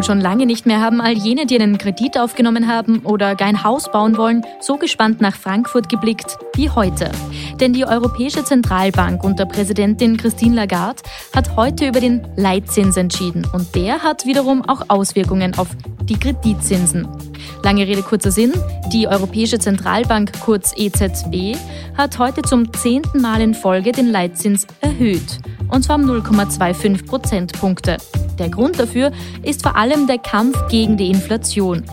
Wohl schon lange nicht mehr haben all jene, die einen Kredit aufgenommen haben oder gar ein Haus bauen wollen, so gespannt nach Frankfurt geblickt wie heute. Denn die Europäische Zentralbank unter Präsidentin Christine Lagarde hat heute über den Leitzins entschieden und der hat wiederum auch Auswirkungen auf die Kreditzinsen. Lange Rede, kurzer Sinn. Die Europäische Zentralbank, kurz EZB, hat heute zum zehnten Mal in Folge den Leitzins erhöht. Und zwar um 0,25 Prozentpunkte. Der Grund dafür ist vor allem der Kampf gegen die Inflation.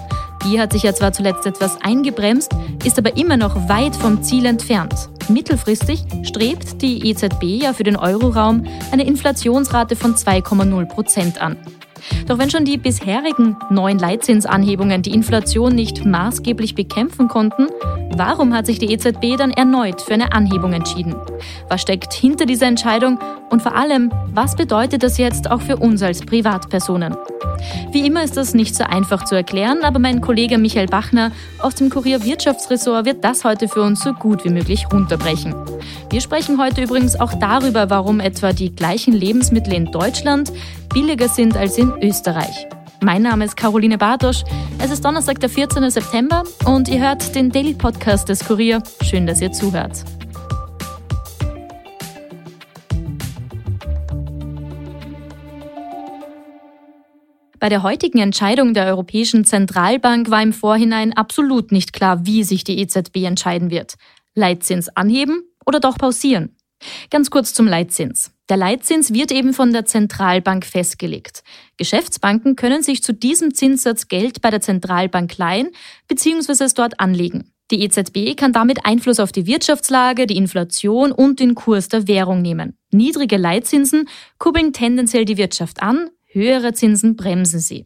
Die hat sich ja zwar zuletzt etwas eingebremst, ist aber immer noch weit vom Ziel entfernt. Mittelfristig strebt die EZB ja für den Euroraum eine Inflationsrate von 2,0 Prozent an. Doch wenn schon die bisherigen neuen Leitzinsanhebungen die Inflation nicht maßgeblich bekämpfen konnten, warum hat sich die EZB dann erneut für eine Anhebung entschieden? Was steckt hinter dieser Entscheidung und vor allem, was bedeutet das jetzt auch für uns als Privatpersonen? Wie immer ist das nicht so einfach zu erklären, aber mein Kollege Michael Bachner aus dem Kurier Wirtschaftsressort wird das heute für uns so gut wie möglich runterbrechen. Wir sprechen heute übrigens auch darüber, warum etwa die gleichen Lebensmittel in Deutschland billiger sind als in Österreich. Mein Name ist Caroline Bartosch. Es ist Donnerstag, der 14. September und ihr hört den Daily Podcast des Kurier. Schön, dass ihr zuhört. Bei der heutigen Entscheidung der Europäischen Zentralbank war im Vorhinein absolut nicht klar, wie sich die EZB entscheiden wird. Leitzins anheben oder doch pausieren? Ganz kurz zum Leitzins. Der Leitzins wird eben von der Zentralbank festgelegt. Geschäftsbanken können sich zu diesem Zinssatz Geld bei der Zentralbank leihen bzw. es dort anlegen. Die EZB kann damit Einfluss auf die Wirtschaftslage, die Inflation und den Kurs der Währung nehmen. Niedrige Leitzinsen kurbeln tendenziell die Wirtschaft an, höhere Zinsen bremsen sie.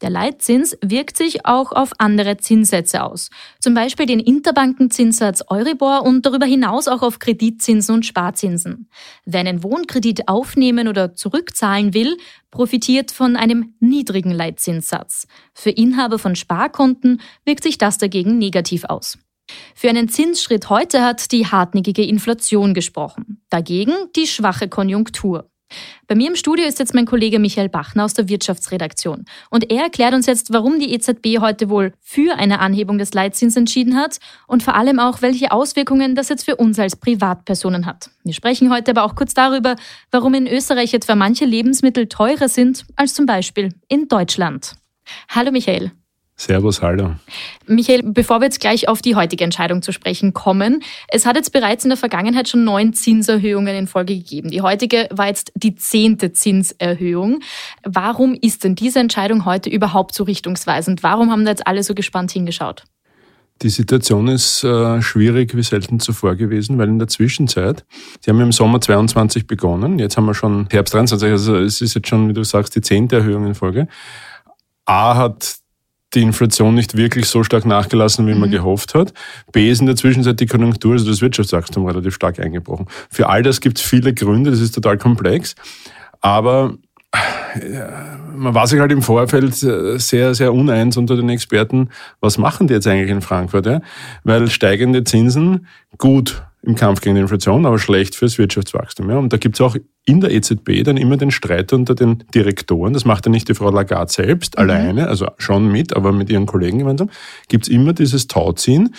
Der Leitzins wirkt sich auch auf andere Zinssätze aus, zum Beispiel den Interbankenzinssatz Euribor und darüber hinaus auch auf Kreditzinsen und Sparzinsen. Wer einen Wohnkredit aufnehmen oder zurückzahlen will, profitiert von einem niedrigen Leitzinssatz. Für Inhaber von Sparkonten wirkt sich das dagegen negativ aus. Für einen Zinsschritt heute hat die hartnäckige Inflation gesprochen, dagegen die schwache Konjunktur. Bei mir im Studio ist jetzt mein Kollege Michael Bachner aus der Wirtschaftsredaktion. Und er erklärt uns jetzt, warum die EZB heute wohl für eine Anhebung des Leitzins entschieden hat und vor allem auch, welche Auswirkungen das jetzt für uns als Privatpersonen hat. Wir sprechen heute aber auch kurz darüber, warum in Österreich etwa manche Lebensmittel teurer sind als zum Beispiel in Deutschland. Hallo Michael. Servus, hallo. Michael, bevor wir jetzt gleich auf die heutige Entscheidung zu sprechen kommen, es hat jetzt bereits in der Vergangenheit schon neun Zinserhöhungen in Folge gegeben. Die heutige war jetzt die zehnte Zinserhöhung. Warum ist denn diese Entscheidung heute überhaupt so richtungsweisend? Warum haben da jetzt alle so gespannt hingeschaut? Die Situation ist äh, schwierig wie selten zuvor gewesen, weil in der Zwischenzeit, die haben im Sommer 22 begonnen, jetzt haben wir schon Herbst 23, also es ist jetzt schon, wie du sagst, die zehnte Erhöhung in Folge. A hat die Inflation nicht wirklich so stark nachgelassen, wie man mhm. gehofft hat. B ist in der Zwischenzeit die Konjunktur, also das Wirtschaftswachstum relativ stark eingebrochen. Für all das gibt es viele Gründe, das ist total komplex. Aber man war sich halt im Vorfeld sehr, sehr uneins unter den Experten, was machen die jetzt eigentlich in Frankfurt? Ja? Weil steigende Zinsen gut im Kampf gegen die Inflation, aber schlecht fürs Wirtschaftswachstum. Ja? Und da gibt es auch in der EZB dann immer den Streit unter den Direktoren. Das macht ja nicht die Frau Lagarde selbst mhm. alleine, also schon mit, aber mit ihren Kollegen gemeinsam. Gibt es immer dieses Tauziehen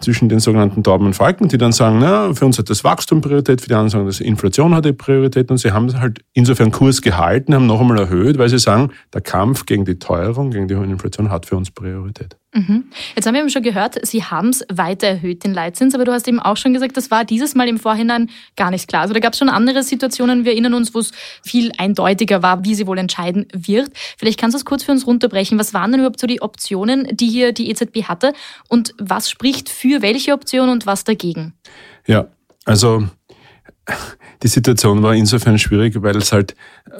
zwischen den sogenannten Tauben und Falken, die dann sagen, na, für uns hat das Wachstum Priorität, für die anderen sagen, dass Inflation hat die Priorität und sie haben halt insofern Kurs gehalten, haben noch einmal erhöht, weil sie sagen, der Kampf gegen die Teuerung, gegen die hohe Inflation hat für uns Priorität. Mhm. Jetzt haben wir eben schon gehört, Sie haben es weiter erhöht, den Leitzins, aber du hast eben auch schon gesagt, das war dieses Mal im Vorhinein gar nicht klar. Also da gab es schon andere Situationen, wir erinnern uns, wo es viel eindeutiger war, wie sie wohl entscheiden wird. Vielleicht kannst du es kurz für uns runterbrechen. Was waren denn überhaupt so die Optionen, die hier die EZB hatte und was spricht für welche Option und was dagegen? Ja, also die Situation war insofern schwierig, weil es halt äh,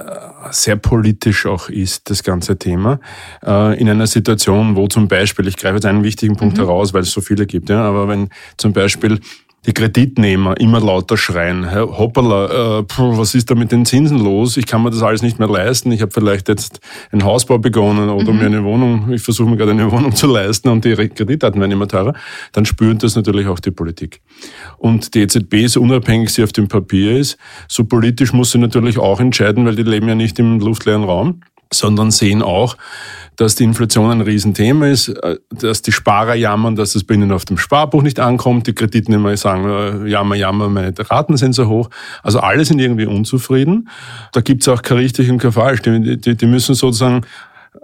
sehr politisch auch ist, das ganze Thema. Äh, in einer Situation, wo zum Beispiel, ich greife jetzt einen wichtigen Punkt mhm. heraus, weil es so viele gibt, ja, aber wenn zum Beispiel die Kreditnehmer immer lauter schreien, hoppala, äh, puh, was ist da mit den Zinsen los? Ich kann mir das alles nicht mehr leisten. Ich habe vielleicht jetzt einen Hausbau begonnen oder mhm. mir eine Wohnung, ich versuche mir gerade eine Wohnung zu leisten und die Kreditdaten werden immer teurer. Dann spürt das natürlich auch die Politik. Und die EZB, so unabhängig sie auf dem Papier ist, so politisch muss sie natürlich auch entscheiden, weil die leben ja nicht im luftleeren Raum sondern sehen auch, dass die Inflation ein Riesenthema ist, äh, dass die Sparer jammern, dass es bei ihnen auf dem Sparbuch nicht ankommt, die Kreditnehmer sagen, äh, jammer, jammer, meine Raten sind so hoch. Also alle sind irgendwie unzufrieden. Da gibt es auch kein richtig und kein falsch. Die, die, die müssen sozusagen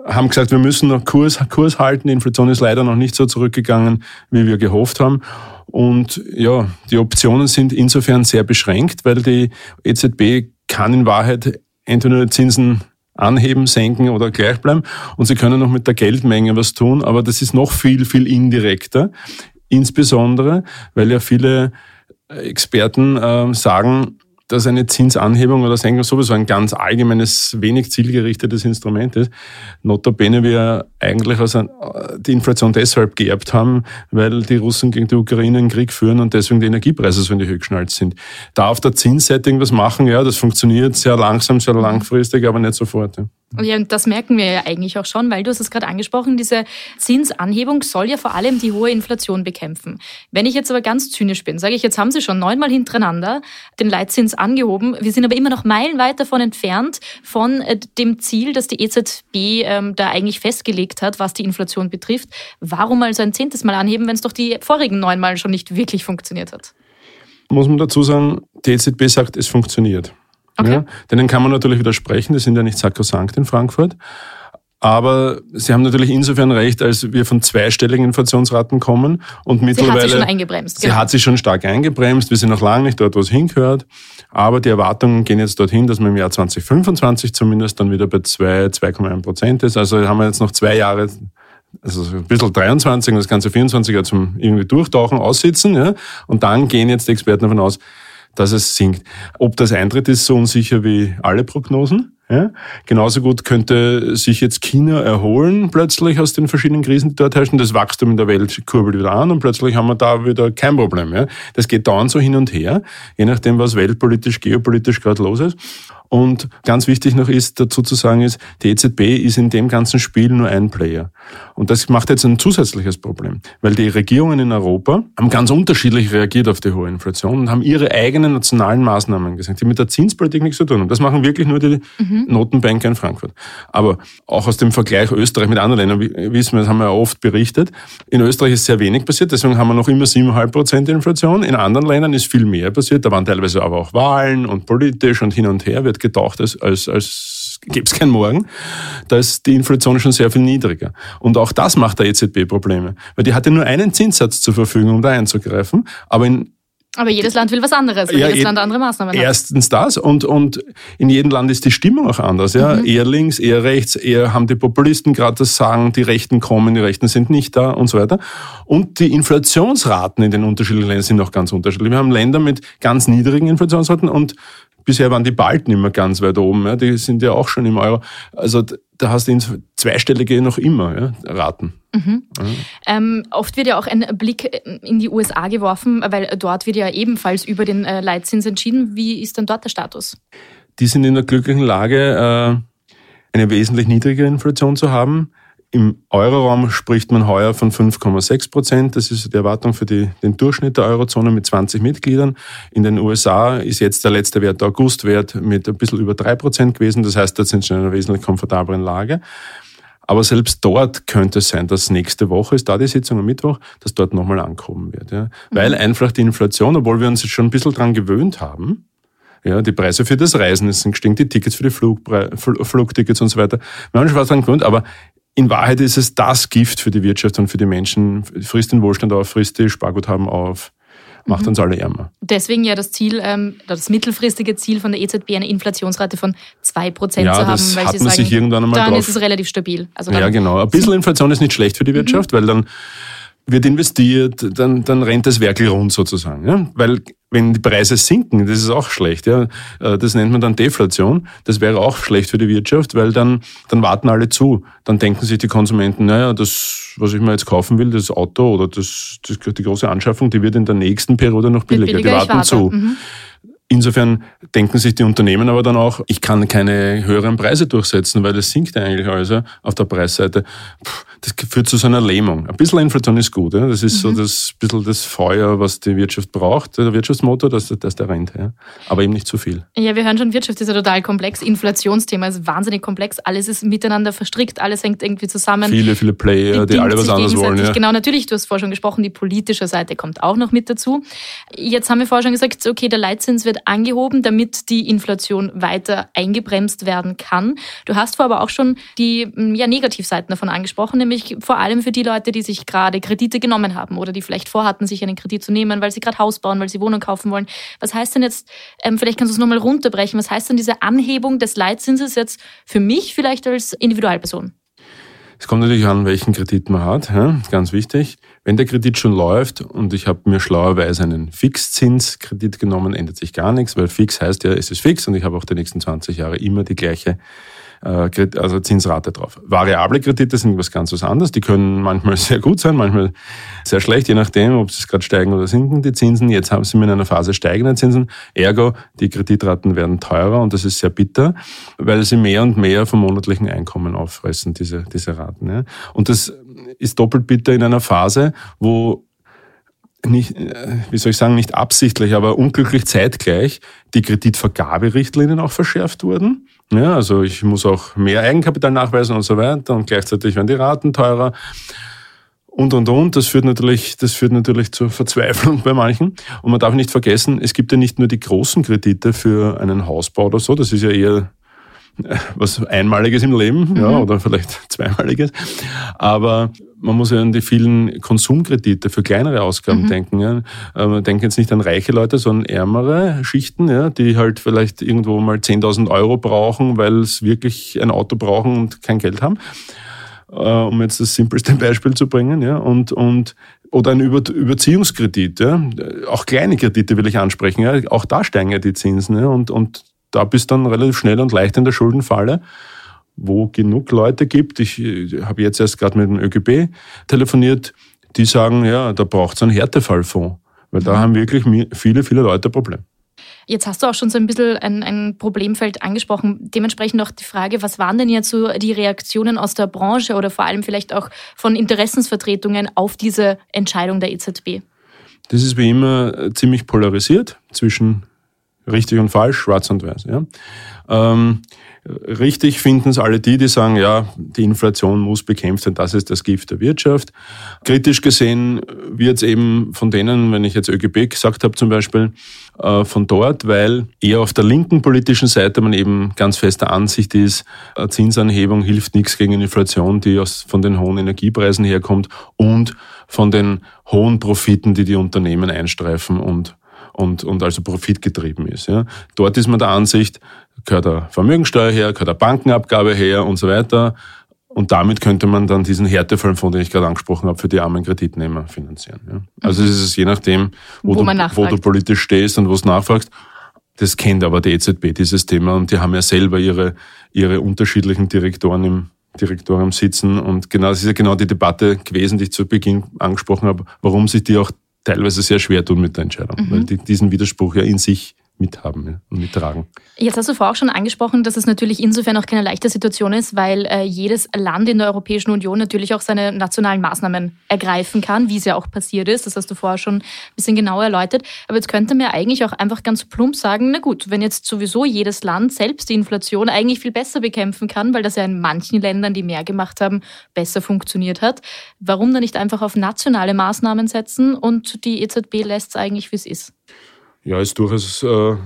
haben gesagt, wir müssen noch Kurs, Kurs halten. Die Inflation ist leider noch nicht so zurückgegangen, wie wir gehofft haben. Und ja, die Optionen sind insofern sehr beschränkt, weil die EZB kann in Wahrheit entweder Zinsen anheben, senken oder gleich bleiben. Und sie können noch mit der Geldmenge was tun, aber das ist noch viel, viel indirekter. Insbesondere, weil ja viele Experten äh, sagen, dass eine Zinsanhebung oder Senkung sowieso ein ganz allgemeines, wenig zielgerichtetes Instrument ist. Notabene wir eigentlich also die Inflation deshalb geerbt haben, weil die Russen gegen die Ukraine einen Krieg führen und deswegen die Energiepreise so in die Höhe geschnallt sind. Da auf der Zinsseite irgendwas machen, ja, das funktioniert sehr langsam, sehr langfristig, aber nicht sofort. Ja. Ja, und das merken wir ja eigentlich auch schon, weil du hast es gerade angesprochen, diese Zinsanhebung soll ja vor allem die hohe Inflation bekämpfen. Wenn ich jetzt aber ganz zynisch bin, sage ich, jetzt haben sie schon neunmal hintereinander den Leitzins angehoben, wir sind aber immer noch meilenweit davon entfernt von äh, dem Ziel, das die EZB ähm, da eigentlich festgelegt hat, was die Inflation betrifft. Warum also ein zehntes Mal anheben, wenn es doch die vorigen neunmal schon nicht wirklich funktioniert hat? Muss man dazu sagen, die EZB sagt, es funktioniert. Okay. Ja, denen kann man natürlich widersprechen, die sind ja nicht sakrosankt in Frankfurt. Aber Sie haben natürlich insofern recht, als wir von zweistelligen Inflationsraten kommen und mittlerweile. Sie hat sich schon eingebremst. Genau. Sie hat sich schon stark eingebremst. Wir sind noch lange nicht dort, wo es hingehört. Aber die Erwartungen gehen jetzt dorthin, dass man im Jahr 2025 zumindest dann wieder bei 2, 2,1 Prozent ist. Also haben wir jetzt noch zwei Jahre also ein bisschen 23 und das ganze 24 Jahre zum irgendwie durchtauchen, aussitzen. Ja? Und dann gehen jetzt die Experten davon aus, dass es sinkt. Ob das eintritt, ist so unsicher wie alle Prognosen. Ja? Genauso gut könnte sich jetzt China erholen plötzlich aus den verschiedenen Krisen, die dort herrschen. Das Wachstum in der Welt kurbelt wieder an und plötzlich haben wir da wieder kein Problem. Ja? Das geht dauernd so hin und her, je nachdem, was weltpolitisch, geopolitisch gerade los ist. Und ganz wichtig noch ist, dazu zu sagen ist, die EZB ist in dem ganzen Spiel nur ein Player. Und das macht jetzt ein zusätzliches Problem, weil die Regierungen in Europa haben ganz unterschiedlich reagiert auf die hohe Inflation und haben ihre eigenen nationalen Maßnahmen gesagt, die mit der Zinspolitik nichts zu tun haben. Das machen wirklich nur die mhm. Notenbanker in Frankfurt. Aber auch aus dem Vergleich Österreich mit anderen Ländern, wissen wir, das haben wir ja oft berichtet, in Österreich ist sehr wenig passiert, deswegen haben wir noch immer 7,5 Prozent Inflation. In anderen Ländern ist viel mehr passiert, da waren teilweise aber auch Wahlen und politisch und hin und her wird getaucht, als, als, als gäbe es kein Morgen, da ist die Inflation schon sehr viel niedriger. Und auch das macht der EZB Probleme, weil die hatte nur einen Zinssatz zur Verfügung, um da einzugreifen, aber in aber jedes Land will was anderes, ja, jedes Land andere Maßnahmen hat. Erstens das und, und in jedem Land ist die Stimmung auch anders. Ja? Mhm. Eher links, eher rechts, eher haben die Populisten gerade das Sagen, die Rechten kommen, die Rechten sind nicht da und so weiter. Und die Inflationsraten in den unterschiedlichen Ländern sind auch ganz unterschiedlich. Wir haben Länder mit ganz niedrigen Inflationsraten und Bisher waren die Balten immer ganz weit oben, ja, die sind ja auch schon im Euro. Also da hast du ins zweistellige noch immer ja, Raten. Mhm. Ja. Ähm, oft wird ja auch ein Blick in die USA geworfen, weil dort wird ja ebenfalls über den äh, Leitzins entschieden. Wie ist denn dort der Status? Die sind in der glücklichen Lage, äh, eine wesentlich niedrigere Inflation zu haben. Im Euroraum spricht man heuer von 5,6 Prozent. Das ist die Erwartung für die, den Durchschnitt der Eurozone mit 20 Mitgliedern. In den USA ist jetzt der letzte Wert, der Augustwert, mit ein bisschen über drei Prozent gewesen. Das heißt, da sind sie in einer wesentlich komfortableren Lage. Aber selbst dort könnte es sein, dass nächste Woche ist da die Sitzung am Mittwoch, dass dort nochmal ankommen wird. Ja? Mhm. Weil einfach die Inflation, obwohl wir uns jetzt schon ein bisschen dran gewöhnt haben, ja, die Preise für das Reisen sind gestiegen, die Tickets für die Flugtickets und so weiter. Wir haben schon was dran gewöhnt, aber in Wahrheit ist es das Gift für die Wirtschaft und für die Menschen, frisst den Wohlstand auf, frisst die Sparguthaben auf, macht mhm. uns alle ärmer. Deswegen ja das Ziel, ähm, das mittelfristige Ziel von der EZB, eine Inflationsrate von 2% ja, zu haben, das weil hat sie man sagen, sich irgendwann einmal dann drauf. ist es relativ stabil. Also ja, genau. Ein bisschen Inflation ist nicht schlecht für die Wirtschaft, mhm. weil dann wird investiert, dann, dann rennt das Werkel rund sozusagen. Ja? Weil wenn die Preise sinken, das ist auch schlecht. Ja? Äh, das nennt man dann Deflation. Das wäre auch schlecht für die Wirtschaft, weil dann, dann warten alle zu. Dann denken sich die Konsumenten, naja, das, was ich mir jetzt kaufen will, das Auto oder das, das die große Anschaffung, die wird in der nächsten Periode noch billiger. billiger die warten zu. Mhm. Insofern denken sich die Unternehmen aber dann auch, ich kann keine höheren Preise durchsetzen, weil es sinkt eigentlich also auf der Preisseite. Puh, das führt zu so einer Lähmung. Ein bisschen Inflation ist gut. Ja? Das ist mhm. so das bisschen das Feuer, was die Wirtschaft braucht, der Wirtschaftsmotor, dass, dass der rennt. Ja? Aber eben nicht zu viel. Ja, wir hören schon, Wirtschaft ist ja total komplex. Inflationsthema ist wahnsinnig komplex. Alles ist miteinander verstrickt, alles hängt irgendwie zusammen. Viele, viele Player, die alle was anderes wollen. Ja? Genau, natürlich, du hast vorher schon gesprochen, die politische Seite kommt auch noch mit dazu. Jetzt haben wir vorher schon gesagt, okay, der Leitzins wird angehoben, damit die Inflation weiter eingebremst werden kann. Du hast vorher aber auch schon die ja, Negativseiten davon angesprochen, nämlich vor allem für die Leute, die sich gerade Kredite genommen haben oder die vielleicht vorhatten, sich einen Kredit zu nehmen, weil sie gerade Haus bauen, weil sie Wohnung kaufen wollen. Was heißt denn jetzt, ähm, vielleicht kannst du es nochmal runterbrechen, was heißt denn diese Anhebung des Leitzinses jetzt für mich vielleicht als Individualperson? Es kommt natürlich an, welchen Kredit man hat, ja, ganz wichtig. Wenn der Kredit schon läuft und ich habe mir schlauerweise einen Fixzinskredit genommen, ändert sich gar nichts, weil fix heißt ja, es ist fix und ich habe auch die nächsten 20 Jahre immer die gleiche äh, also Zinsrate drauf. Variable Kredite sind was ganz was anderes. Die können manchmal sehr gut sein, manchmal sehr schlecht, je nachdem, ob sie gerade steigen oder sinken, die Zinsen. Jetzt haben sie in einer Phase steigender Zinsen. Ergo, die Kreditraten werden teurer und das ist sehr bitter, weil sie mehr und mehr vom monatlichen Einkommen auffressen, diese, diese Raten. Ja. Und das ist doppelt bitter in einer Phase, wo nicht, äh, wie soll ich sagen, nicht absichtlich, aber unglücklich zeitgleich die Kreditvergaberichtlinien auch verschärft wurden. Ja, also ich muss auch mehr Eigenkapital nachweisen und so weiter und gleichzeitig werden die Raten teurer und und und. Das führt natürlich, das führt natürlich zur Verzweiflung bei manchen. Und man darf nicht vergessen, es gibt ja nicht nur die großen Kredite für einen Hausbau oder so. Das ist ja eher äh, was Einmaliges im Leben, mhm. ja, oder vielleicht Zweimaliges. Aber man muss ja an die vielen Konsumkredite für kleinere Ausgaben mhm. denken. Ja. Äh, man denkt jetzt nicht an reiche Leute, sondern ärmere Schichten, ja, die halt vielleicht irgendwo mal 10.000 Euro brauchen, weil es wirklich ein Auto brauchen und kein Geld haben. Äh, um jetzt das simpelste Beispiel zu bringen. Ja. Und, und oder ein Über Überziehungskredit, ja. auch kleine Kredite will ich ansprechen, ja. auch da steigen ja die Zinsen ja. und, und da bist du dann relativ schnell und leicht in der Schuldenfalle wo genug Leute gibt. Ich, ich habe jetzt erst gerade mit dem ÖGB telefoniert, die sagen, ja, da braucht es einen Härtefallfonds, weil da haben wirklich viele, viele Leute ein Problem. Jetzt hast du auch schon so ein bisschen ein, ein, Problemfeld angesprochen. Dementsprechend auch die Frage, was waren denn jetzt so die Reaktionen aus der Branche oder vor allem vielleicht auch von Interessensvertretungen auf diese Entscheidung der EZB? Das ist wie immer ziemlich polarisiert zwischen richtig und falsch, schwarz und weiß. Ja. Ähm, Richtig finden es alle die, die sagen, ja, die Inflation muss bekämpft werden, das ist das Gift der Wirtschaft. Kritisch gesehen wird es eben von denen, wenn ich jetzt ÖGB gesagt habe zum Beispiel, äh, von dort, weil eher auf der linken politischen Seite man eben ganz fester Ansicht ist, Zinsanhebung hilft nichts gegen Inflation, die aus, von den hohen Energiepreisen herkommt und von den hohen Profiten, die die Unternehmen einstreifen und und, und also profitgetrieben ist. Ja. Dort ist man der Ansicht, gehört der Vermögensteuer her, gehört der Bankenabgabe her und so weiter. Und damit könnte man dann diesen Härtefallfonds, den ich gerade angesprochen habe, für die armen Kreditnehmer finanzieren. Ja. Also es ist je nachdem, wo, wo, du, wo du politisch stehst und wo du nachfragst. Das kennt aber die EZB, dieses Thema, und die haben ja selber ihre, ihre unterschiedlichen Direktoren im Direktorium sitzen. Und genau, das ist ja genau die Debatte gewesen, die ich zu Beginn angesprochen habe, warum sich die auch teilweise sehr schwer tun mit der Entscheidung, mhm. weil die diesen Widerspruch ja in sich mithaben ja, und mittragen. Jetzt hast du vorher auch schon angesprochen, dass es natürlich insofern auch keine leichte Situation ist, weil äh, jedes Land in der Europäischen Union natürlich auch seine nationalen Maßnahmen ergreifen kann, wie es ja auch passiert ist. Das hast du vorher schon ein bisschen genauer erläutert. Aber jetzt könnte man ja eigentlich auch einfach ganz plump sagen, na gut, wenn jetzt sowieso jedes Land selbst die Inflation eigentlich viel besser bekämpfen kann, weil das ja in manchen Ländern, die mehr gemacht haben, besser funktioniert hat, warum dann nicht einfach auf nationale Maßnahmen setzen und die EZB lässt es eigentlich, wie es ist? Ja, ist durchaus, äh,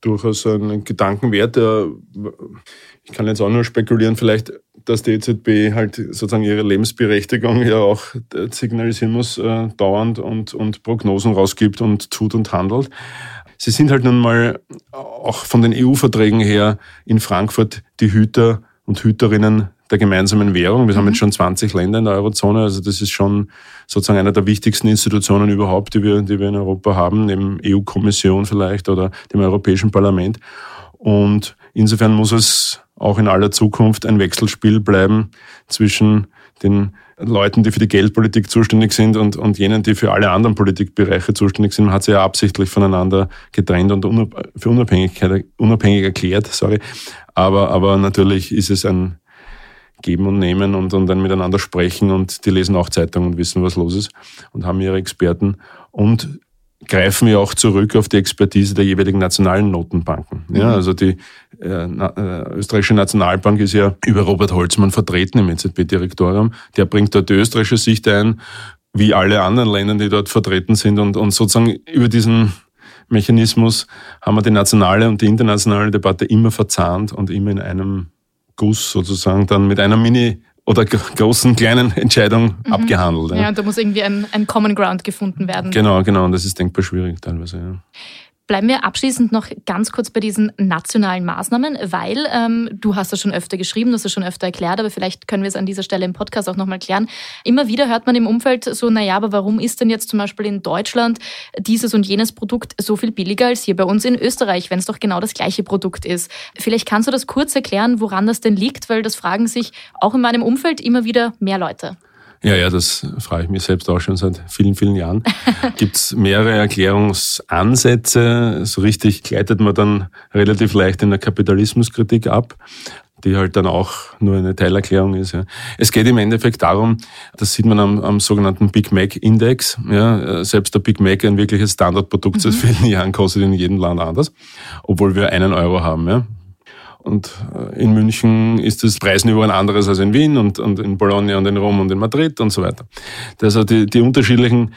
durchaus ein Gedankenwert. Äh, ich kann jetzt auch nur spekulieren, vielleicht, dass die EZB halt sozusagen ihre Lebensberechtigung ja auch signalisieren muss, äh, dauernd und, und Prognosen rausgibt und tut und handelt. Sie sind halt nun mal auch von den EU-Verträgen her in Frankfurt die Hüter und Hüterinnen der gemeinsamen Währung. Wir mhm. haben jetzt schon 20 Länder in der Eurozone, also das ist schon sozusagen eine der wichtigsten Institutionen überhaupt, die wir, die wir in Europa haben, neben EU-Kommission vielleicht oder dem Europäischen Parlament. Und insofern muss es auch in aller Zukunft ein Wechselspiel bleiben zwischen den Leuten, die für die Geldpolitik zuständig sind und, und jenen, die für alle anderen Politikbereiche zuständig sind. Man hat sie ja absichtlich voneinander getrennt und für Unabhängigkeit, unabhängig erklärt, sorry. Aber, aber natürlich ist es ein Geben und Nehmen und, und dann miteinander sprechen und die lesen auch Zeitungen und wissen, was los ist und haben ihre Experten. Und greifen wir auch zurück auf die Expertise der jeweiligen nationalen Notenbanken. Ja, mhm. also die äh, äh, österreichische Nationalbank ist ja über Robert Holzmann vertreten im EZB-Direktorium. Der bringt dort die österreichische Sicht ein, wie alle anderen Länder, die dort vertreten sind. Und, und sozusagen über diesen Mechanismus haben wir die nationale und die internationale Debatte immer verzahnt und immer in einem Guss sozusagen dann mit einer Mini- oder großen, kleinen Entscheidung mhm. abgehandelt. Ja. ja, und da muss irgendwie ein, ein Common Ground gefunden werden. Genau, genau. Und das ist denkbar schwierig teilweise. Ja. Bleiben wir abschließend noch ganz kurz bei diesen nationalen Maßnahmen, weil ähm, du hast das schon öfter geschrieben, du hast das schon öfter erklärt, aber vielleicht können wir es an dieser Stelle im Podcast auch nochmal klären. Immer wieder hört man im Umfeld so, naja, aber warum ist denn jetzt zum Beispiel in Deutschland dieses und jenes Produkt so viel billiger als hier bei uns in Österreich, wenn es doch genau das gleiche Produkt ist? Vielleicht kannst du das kurz erklären, woran das denn liegt, weil das fragen sich auch in meinem Umfeld immer wieder mehr Leute. Ja, ja, das frage ich mich selbst auch schon seit vielen, vielen Jahren. Gibt es mehrere Erklärungsansätze. So richtig gleitet man dann relativ leicht in der Kapitalismuskritik ab die halt dann auch nur eine Teilerklärung ist. Ja. Es geht im Endeffekt darum, das sieht man am, am sogenannten Big Mac Index. Ja. Selbst der Big Mac, ein wirkliches Standardprodukt mhm. seit vielen Jahren, kostet in jedem Land anders, obwohl wir einen Euro haben. Ja. Und äh, in München ist das Preisniveau ein anderes als in Wien und, und in Bologna und in Rom und in Madrid und so weiter. Also die, die unterschiedlichen,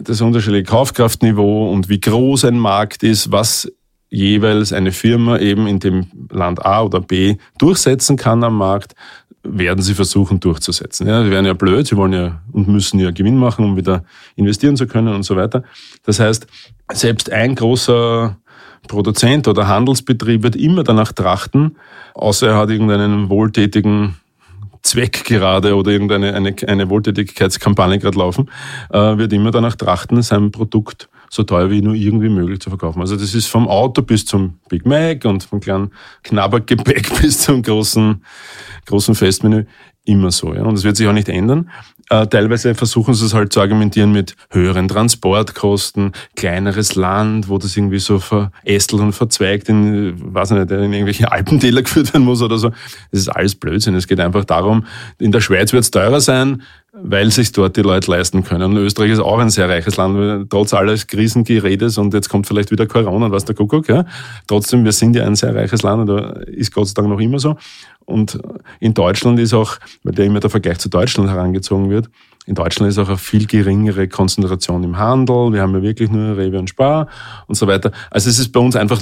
das unterschiedliche Kaufkraftniveau und wie groß ein Markt ist, was jeweils eine Firma eben in dem Land A oder B durchsetzen kann am Markt, werden sie versuchen durchzusetzen. Ja, sie werden ja blöd, sie wollen ja und müssen ja Gewinn machen, um wieder investieren zu können und so weiter. Das heißt, selbst ein großer Produzent oder Handelsbetrieb wird immer danach trachten, außer er hat irgendeinen wohltätigen Zweck gerade oder irgendeine eine, eine Wohltätigkeitskampagne gerade laufen, äh, wird immer danach trachten, sein Produkt so teuer wie nur irgendwie möglich zu verkaufen. Also das ist vom Auto bis zum Big Mac und vom kleinen Knabbergebäck bis zum großen, großen Festmenü immer so. Ja. Und es wird sich auch nicht ändern. Äh, teilweise versuchen sie es halt zu argumentieren mit höheren Transportkosten, kleineres Land, wo das irgendwie so verästelt und verzweigt in, weiß nicht, in irgendwelche Alpentäler geführt werden muss oder so. Das ist alles Blödsinn. Es geht einfach darum, in der Schweiz wird es teurer sein, weil sich dort die Leute leisten können. Und Österreich ist auch ein sehr reiches Land, trotz alles Krisengeredes und jetzt kommt vielleicht wieder Corona und was der Kuckuck. Ja. Trotzdem, wir sind ja ein sehr reiches Land und da ist Gott sei Dank noch immer so. Und in Deutschland ist auch, weil der immer der Vergleich zu Deutschland herangezogen wird, in Deutschland ist auch eine viel geringere Konzentration im Handel. Wir haben ja wirklich nur Rewe und Spar und so weiter. Also es ist bei uns einfach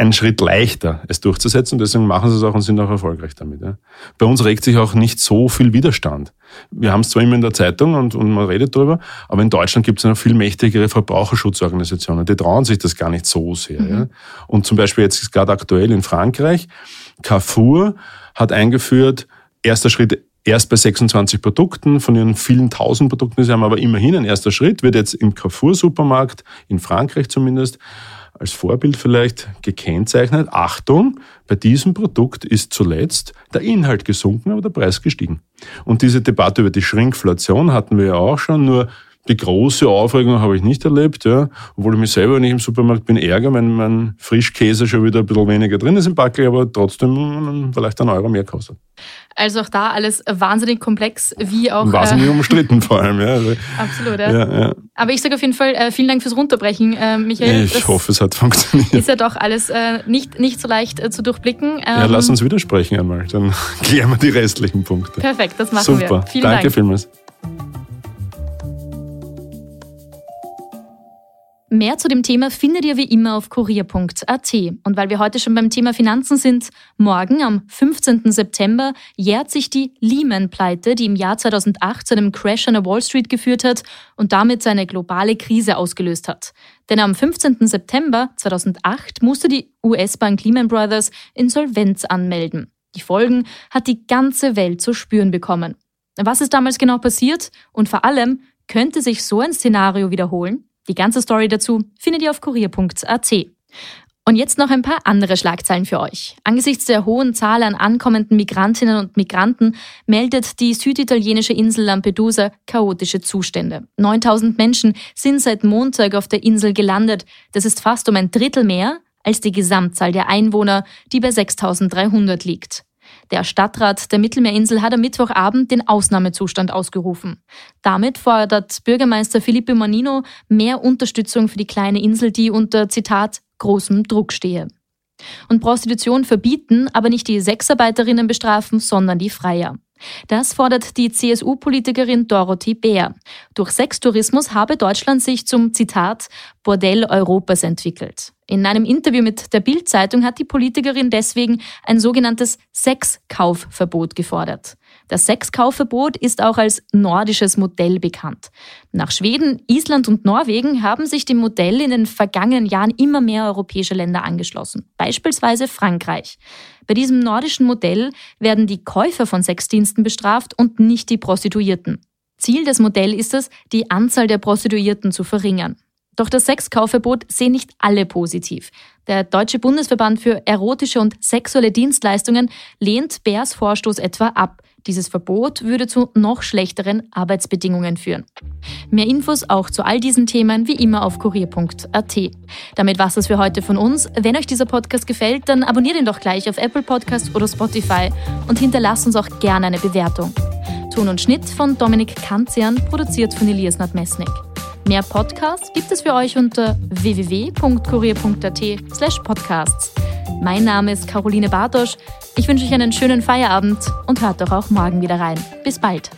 ein Schritt leichter, es durchzusetzen. Deswegen machen sie es auch und sind auch erfolgreich damit. Ja. Bei uns regt sich auch nicht so viel Widerstand. Wir haben es zwar immer in der Zeitung und, und man redet darüber, aber in Deutschland gibt es noch viel mächtigere Verbraucherschutzorganisationen. Die trauen sich das gar nicht so sehr. Mhm. Ja. Und zum Beispiel jetzt ist gerade aktuell in Frankreich, Carrefour hat eingeführt, erster Schritt erst bei 26 Produkten von ihren vielen tausend Produkten, sie haben aber immerhin ein erster Schritt, wird jetzt im Carrefour-Supermarkt, in Frankreich zumindest, als Vorbild vielleicht gekennzeichnet. Achtung, bei diesem Produkt ist zuletzt der Inhalt gesunken, aber der Preis gestiegen. Und diese Debatte über die Schrinkflation hatten wir ja auch schon, nur die große Aufregung habe ich nicht erlebt, ja. Obwohl ich mich selber, wenn ich im Supermarkt bin, ärgere, wenn mein Frischkäse schon wieder ein bisschen weniger drin ist im Backel, aber trotzdem vielleicht einen Euro mehr kostet. Also auch da alles wahnsinnig komplex, wie auch. Wahnsinnig äh, umstritten vor allem, ja. Also, Absolut, ja. ja, ja. Aber ich sage auf jeden Fall äh, vielen Dank fürs Runterbrechen, äh, Michael. Ich hoffe, es hat funktioniert. Ist ja doch alles äh, nicht, nicht so leicht äh, zu durchblicken. Ähm, ja, lass uns widersprechen einmal, dann klären wir die restlichen Punkte. Perfekt, das machen Super. wir. Super, danke Dank. vielmals. Mehr zu dem Thema findet ihr wie immer auf kurier.at. Und weil wir heute schon beim Thema Finanzen sind, morgen am 15. September jährt sich die Lehman-Pleite, die im Jahr 2008 zu einem Crash an der Wall Street geführt hat und damit seine globale Krise ausgelöst hat. Denn am 15. September 2008 musste die US-Bank Lehman Brothers Insolvenz anmelden. Die Folgen hat die ganze Welt zu spüren bekommen. Was ist damals genau passiert und vor allem, könnte sich so ein Szenario wiederholen? Die ganze Story dazu findet ihr auf kurier.at. Und jetzt noch ein paar andere Schlagzeilen für euch. Angesichts der hohen Zahl an ankommenden Migrantinnen und Migranten meldet die süditalienische Insel Lampedusa chaotische Zustände. 9000 Menschen sind seit Montag auf der Insel gelandet. Das ist fast um ein Drittel mehr als die Gesamtzahl der Einwohner, die bei 6300 liegt. Der Stadtrat der Mittelmeerinsel hat am Mittwochabend den Ausnahmezustand ausgerufen. Damit fordert Bürgermeister Filippo Manino mehr Unterstützung für die kleine Insel, die unter Zitat großem Druck stehe. Und Prostitution verbieten, aber nicht die Sexarbeiterinnen bestrafen, sondern die Freier. Das fordert die CSU-Politikerin Dorothy Bär. Durch Sextourismus habe Deutschland sich zum Zitat Bordell Europas entwickelt. In einem Interview mit der Bild-Zeitung hat die Politikerin deswegen ein sogenanntes Sexkaufverbot gefordert. Das Sexkaufverbot ist auch als nordisches Modell bekannt. Nach Schweden, Island und Norwegen haben sich dem Modell in den vergangenen Jahren immer mehr europäische Länder angeschlossen, beispielsweise Frankreich. Bei diesem nordischen Modell werden die Käufer von Sexdiensten bestraft und nicht die Prostituierten. Ziel des Modells ist es, die Anzahl der Prostituierten zu verringern. Doch das Sexkaufverbot sehen nicht alle positiv. Der Deutsche Bundesverband für erotische und sexuelle Dienstleistungen lehnt Bärs Vorstoß etwa ab. Dieses Verbot würde zu noch schlechteren Arbeitsbedingungen führen. Mehr Infos auch zu all diesen Themen wie immer auf kurier.at. Damit war es für heute von uns. Wenn euch dieser Podcast gefällt, dann abonniert ihn doch gleich auf Apple Podcast oder Spotify und hinterlasst uns auch gerne eine Bewertung. Ton und Schnitt von Dominik Kanzian, produziert von Elias Nadmesnik. Mehr Podcasts gibt es für euch unter www.kurier.at slash podcasts. Mein Name ist Caroline Bartosch. Ich wünsche euch einen schönen Feierabend und hört doch auch morgen wieder rein. Bis bald.